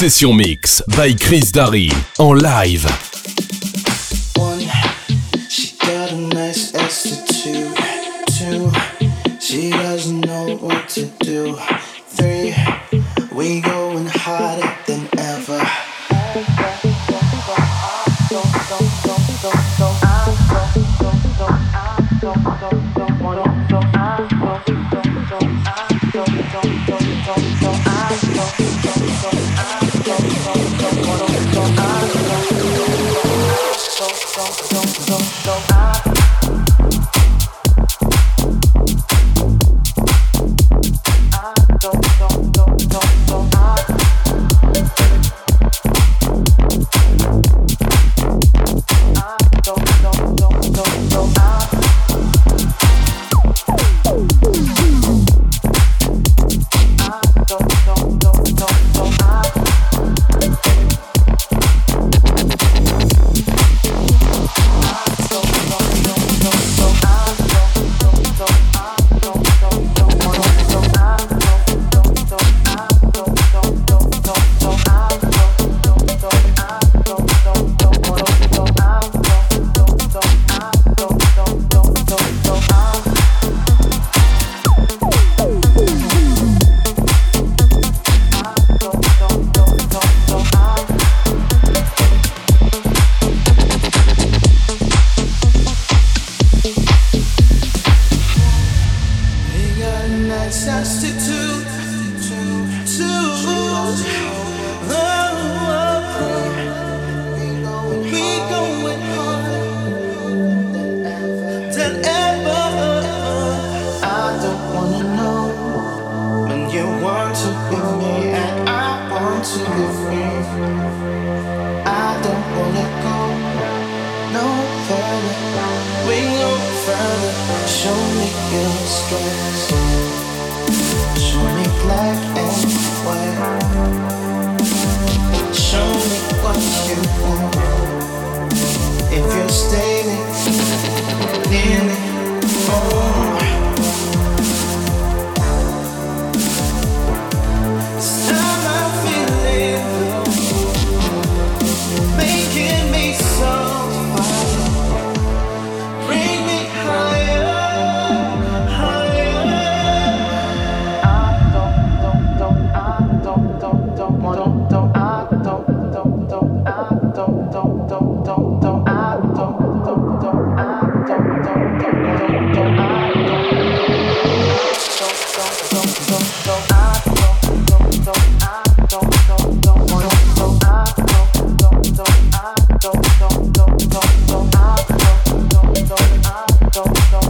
Session Mix by Chris Darry en live. go, go.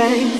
Deserves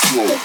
Nigga,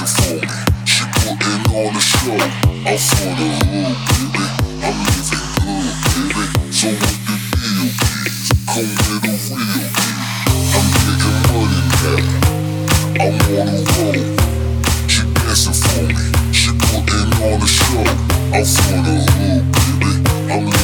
merciful. She putting on a show. I'm for the hood, baby. I'm living good, baby. So what the deal be? Come with a real I'm making money now. I'm on a roll. She dancing for me. She putting on a show. I'm for the hood, baby. I'm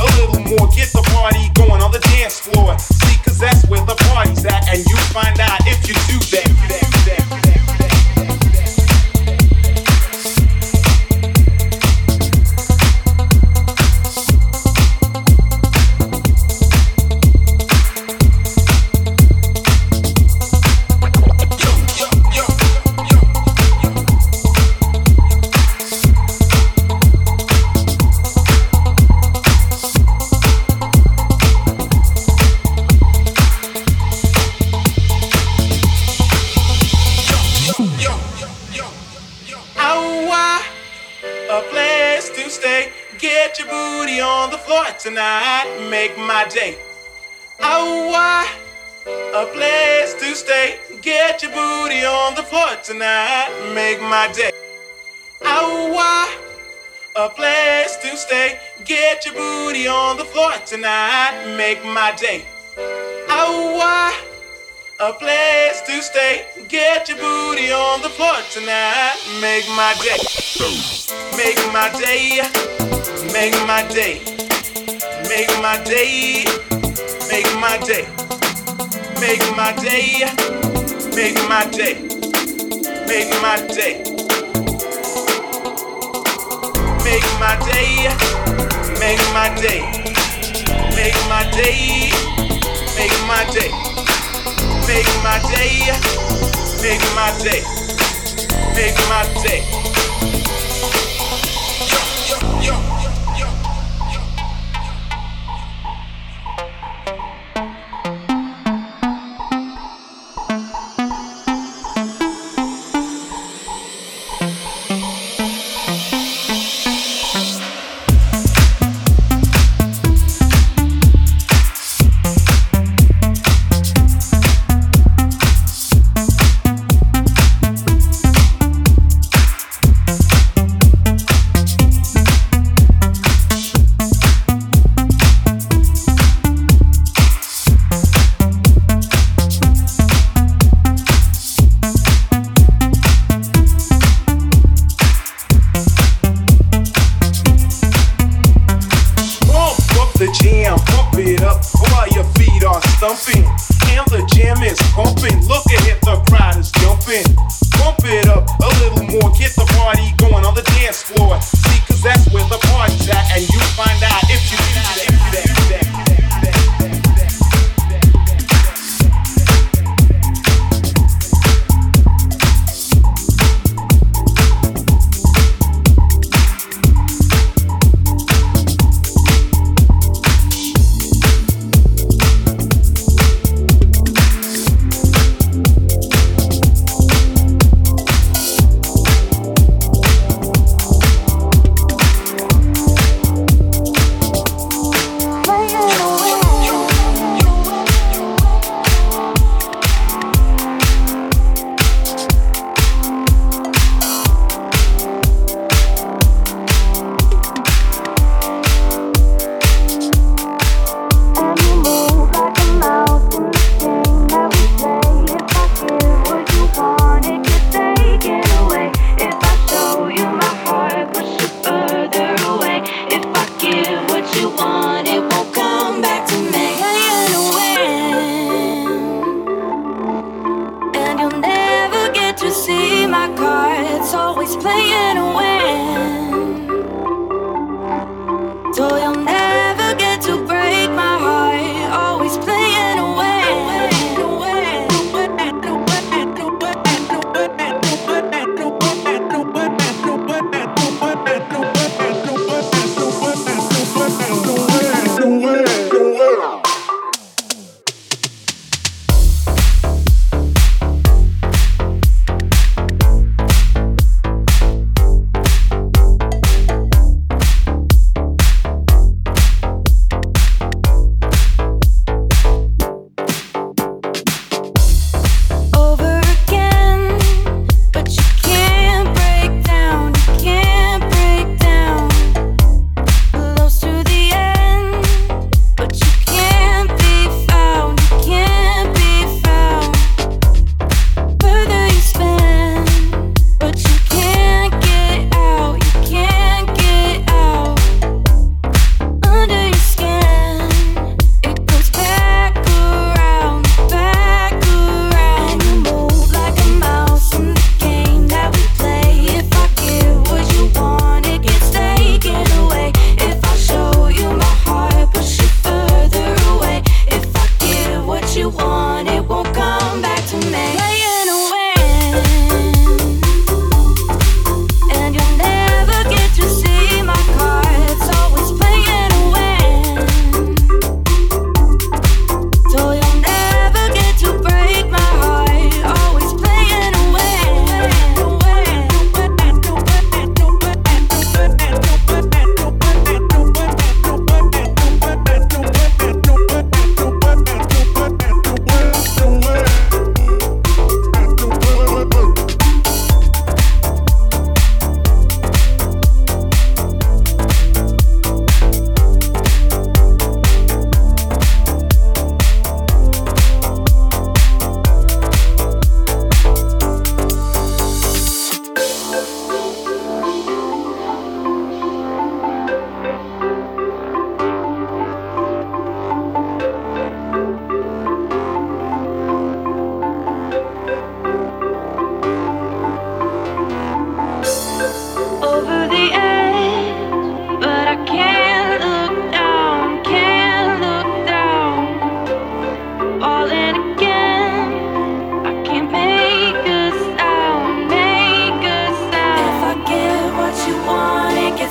My day. Ow, a place to stay. Get your booty on the floor tonight. Make my day. Ow, a place to stay. Get your booty on the floor tonight. Make my day. Ow, a place to stay. Get your booty on the floor tonight. Make my day. Make my day. Make my day. Make my day, make my day, make my day, make my day, make my day. Make my day, make my day, make my day, make my day, make my day, make my day, make my day.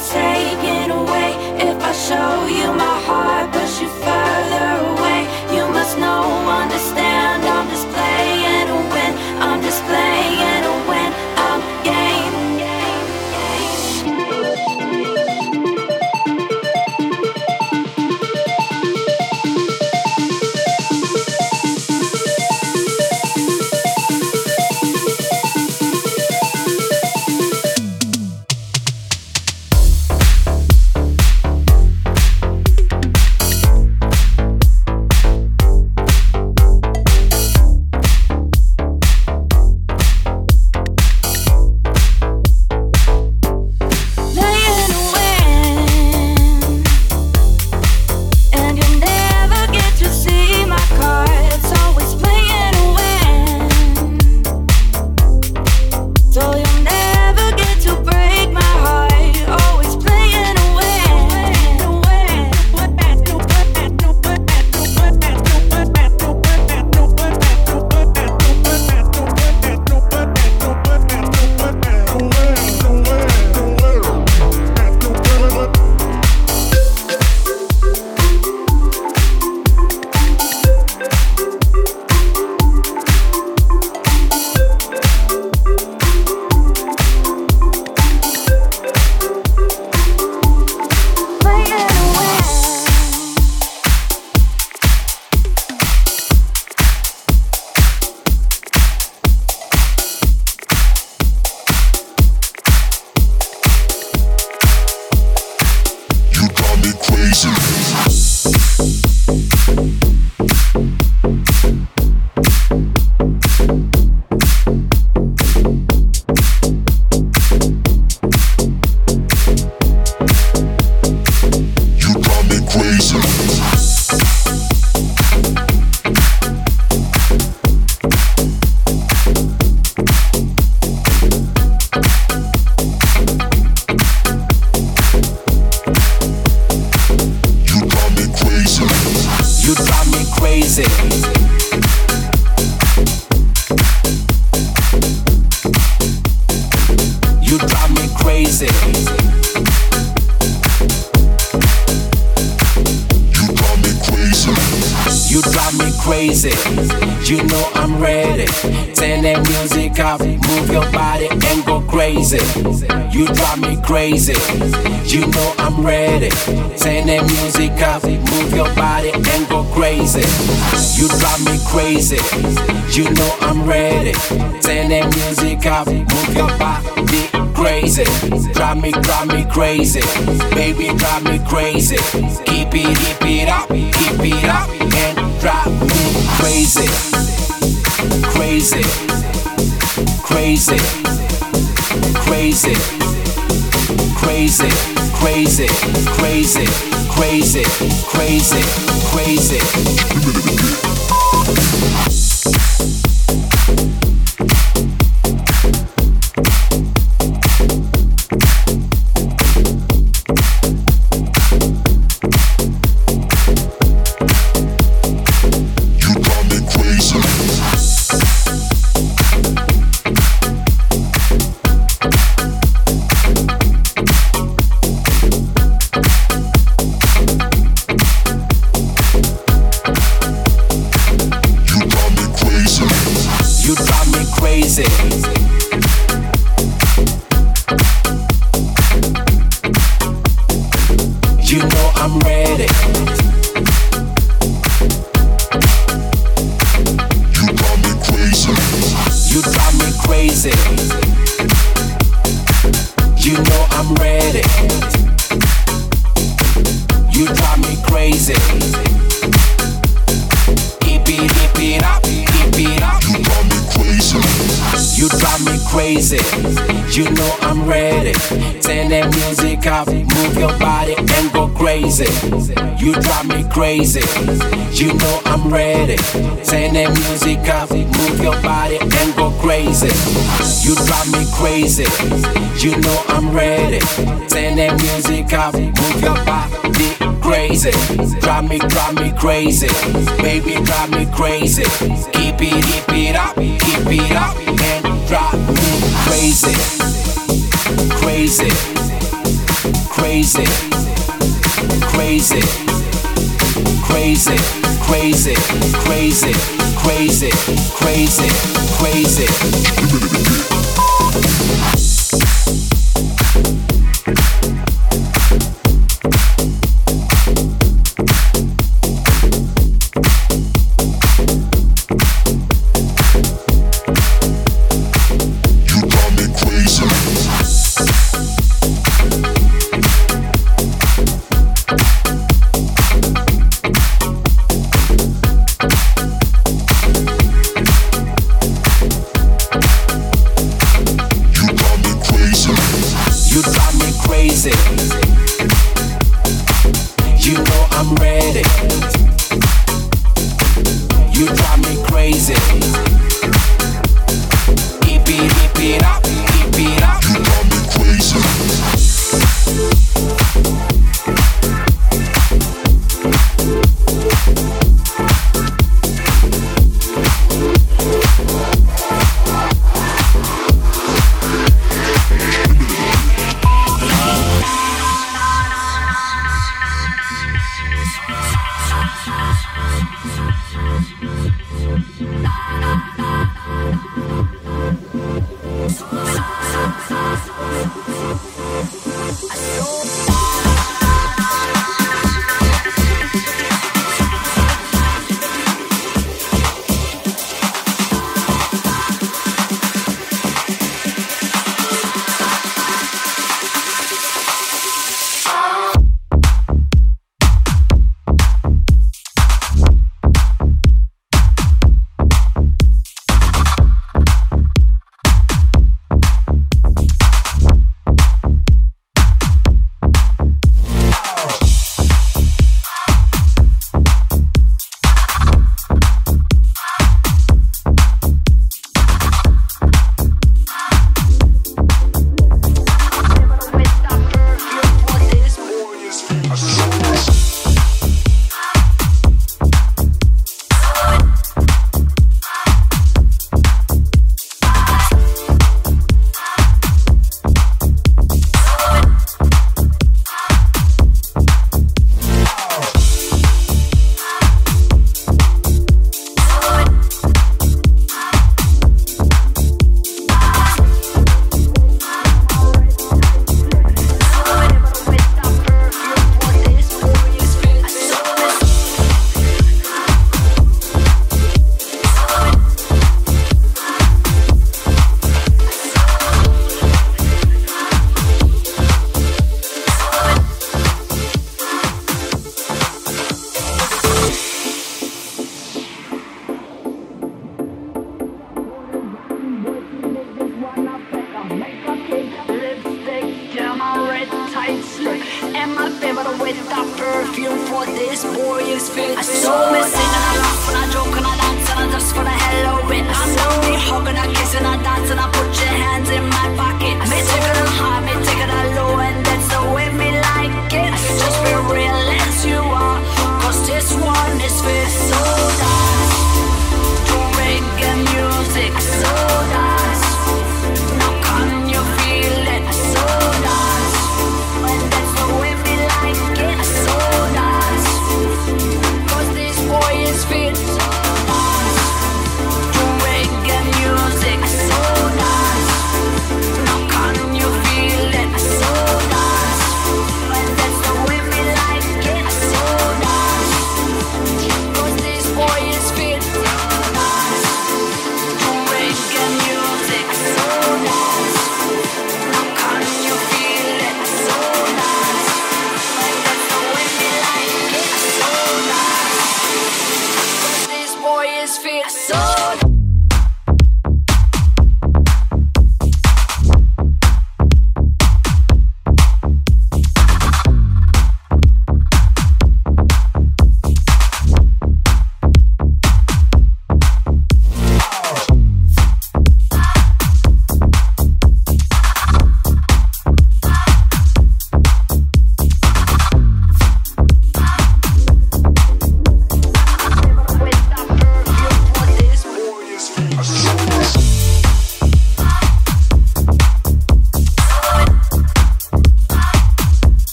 say crazy. Drive me crazy. Keep it, keep it up, keep it up, and drive me crazy. Crazy. Crazy. Crazy. Crazy. Crazy. Crazy. Crazy. Crazy. Crazy. Crazy. Baby, drive me crazy. Keep it, keep it up, keep it up and drive me crazy. Crazy. Crazy. Crazy crazy, crazy, crazy, crazy, crazy, crazy.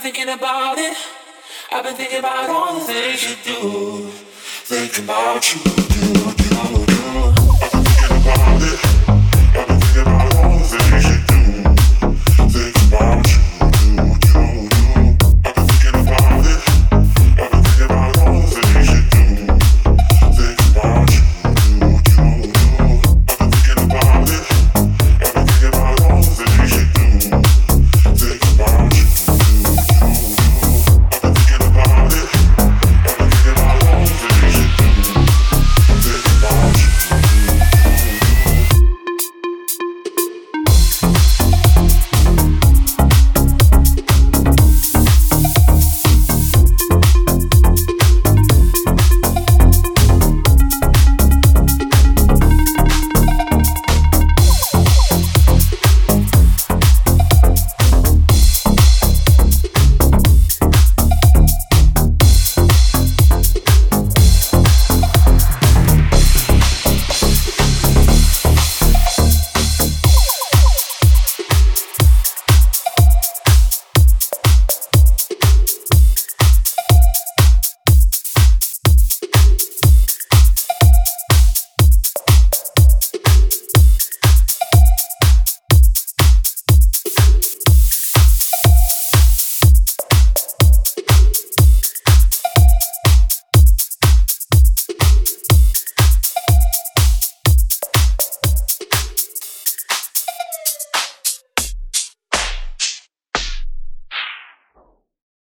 been thinking about it. I've been thinking about all the things you do. Thinking about you, do, do, do. I've been thinking about it.